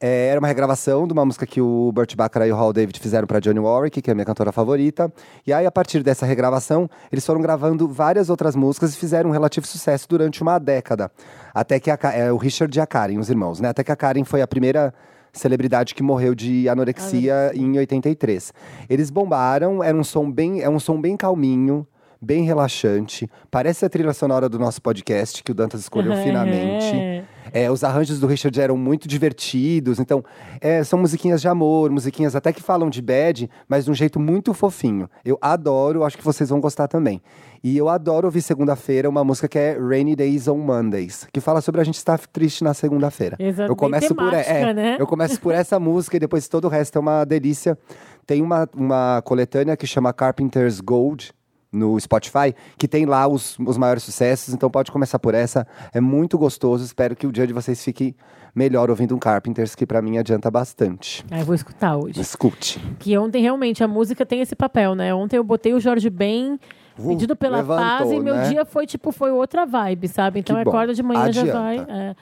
É, era uma regravação de uma música que o Burt Bacharach e o Hal David fizeram para Johnny Warwick, que é a minha cantora favorita. E aí, a partir dessa regravação, eles foram gravando várias outras músicas e fizeram um relativo sucesso durante uma década. Até que a, é, o Richard e a Karen, os irmãos, né? Até que a Karen foi a primeira celebridade que morreu de anorexia em 83. Eles bombaram, era um som bem, é um som bem calminho, bem relaxante. Parece a trilha sonora do nosso podcast que o Dantas escolheu finamente. É, os arranjos do Richard eram muito divertidos, então é, são musiquinhas de amor, musiquinhas até que falam de bad, mas de um jeito muito fofinho. Eu adoro, acho que vocês vão gostar também. E eu adoro ouvir segunda-feira uma música que é Rainy Days on Mondays, que fala sobre a gente estar triste na segunda-feira. Eu começo por temática, é, né? eu começo por essa música e depois todo o resto é uma delícia. Tem uma, uma coletânea que chama Carpenter's Gold no Spotify, que tem lá os, os maiores sucessos, então pode começar por essa. É muito gostoso, espero que o dia de vocês fique melhor ouvindo um Carpenters, que pra mim adianta bastante. Ah, eu vou escutar hoje. Escute. Que ontem realmente a música tem esse papel, né? Ontem eu botei o Jorge Ben Uh, pedido pela levantou, paz e meu né? dia foi tipo, foi outra vibe, sabe? Então acorda de manhã já vai. Adianta. é.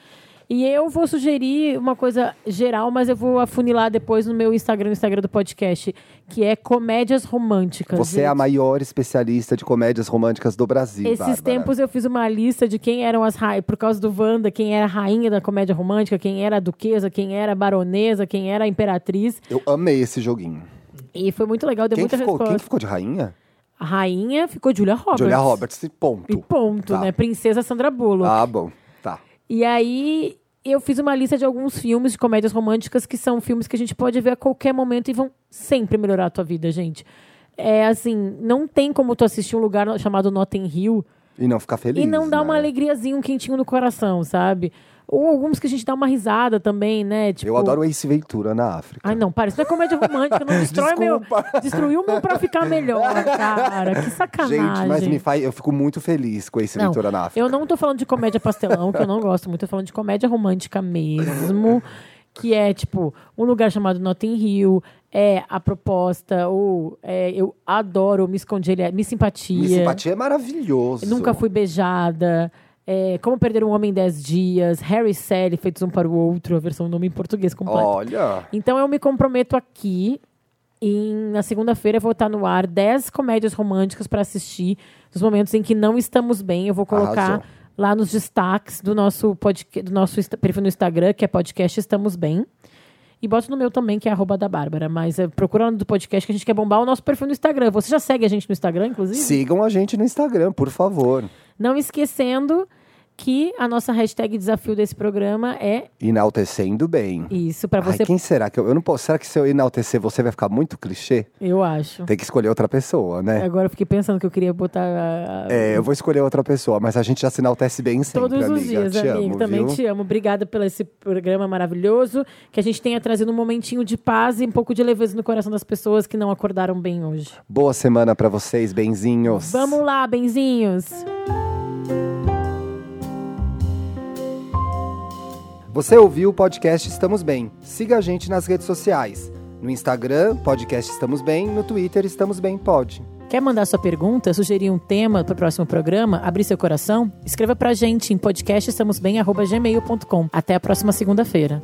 E eu vou sugerir uma coisa geral, mas eu vou afunilar depois no meu Instagram, no Instagram do podcast, que é comédias românticas. Você é a gente. maior especialista de comédias românticas do Brasil. Esses Bárbara. tempos eu fiz uma lista de quem eram as rainhas, por causa do Wanda, quem era a rainha da comédia romântica, quem era a duquesa, quem era a baronesa, quem era a imperatriz. Eu amei esse joguinho. E foi muito legal, deu Quem que, muita ficou, resposta. quem que ficou de rainha? A rainha ficou Julia Roberts. Julia Roberts, e ponto. E ponto, Tá. né? Princesa Sandra Bullock. Ah, bom. E aí eu fiz uma lista de alguns filmes de comédias românticas que são filmes que a gente pode ver a qualquer momento e vão sempre melhorar a tua vida, gente. É assim, não tem como tu assistir um lugar chamado Notting Hill E não ficar feliz. e não dar né? uma alegriazinha, um quentinho no coração, sabe? Ou alguns que a gente dá uma risada também, né? Tipo, Eu adoro Ace Ventura na África. Ai, não, para, isso não é comédia romântica, não (laughs) destrói meu. Destruiu o meu pra ficar melhor, cara. Que sacanagem. (laughs) Gente, mas me faz, eu fico muito feliz com Ace Não, Ventura na África. Eu não tô falando de comédia pastelão, que eu não gosto muito, tô falando de comédia romântica mesmo. (laughs) Que é, tipo, um lugar chamado Notting Hill, é a proposta, ou é, eu adoro Me Escondi, ele é Me Simpatia. Minha simpatia é maravilhoso. Nunca fui beijada. É, Como Perder um Homem em 10 Dias, Harry e Sally, Feitos Um para o Outro, a versão nome em português completo. Olha. Então eu me comprometo aqui. Em, na segunda-feira eu vou estar no ar 10 comédias românticas para assistir nos momentos em que não estamos bem. Eu vou colocar Arrasou. lá nos destaques do nosso, do nosso perfil no Instagram, que é podcast Estamos Bem. E boto no meu também, que é arroba da Bárbara. Mas é, procura no do podcast que a gente quer bombar o nosso perfil no Instagram. Você já segue a gente no Instagram, inclusive? Sigam a gente no Instagram, por favor. Não esquecendo que a nossa hashtag desafio desse programa é Enaltecendo bem. isso, para Ai, você. quem será que eu, eu não posso? Será que se eu enaltecer você vai ficar muito clichê? Eu acho. Tem que escolher outra pessoa, né? Agora eu fiquei pensando que eu queria botar. a- É, eu vou escolher outra pessoa, mas a gente já se enaltece bem sempre, Todos os amiga. dias, te amigo. amo, Também viu? te amo. Obrigada pelo esse programa maravilhoso. Que a gente tenha trazido um momentinho de paz e um pouco de leveza no coração das pessoas que não acordaram bem hoje. Boa semana pra vocês, benzinhos. Vamos lá, benzinhos! Você ouviu o podcast Estamos Bem. Siga a gente nas redes sociais. No Instagram, podcast Estamos Bem. No Twitter, Estamos Bem Pod. Quer mandar sua pergunta, sugerir um tema para o próximo programa, abrir seu coração? Escreva pra gente em podcastestamosbem.gmail.com. Até a próxima segunda-feira.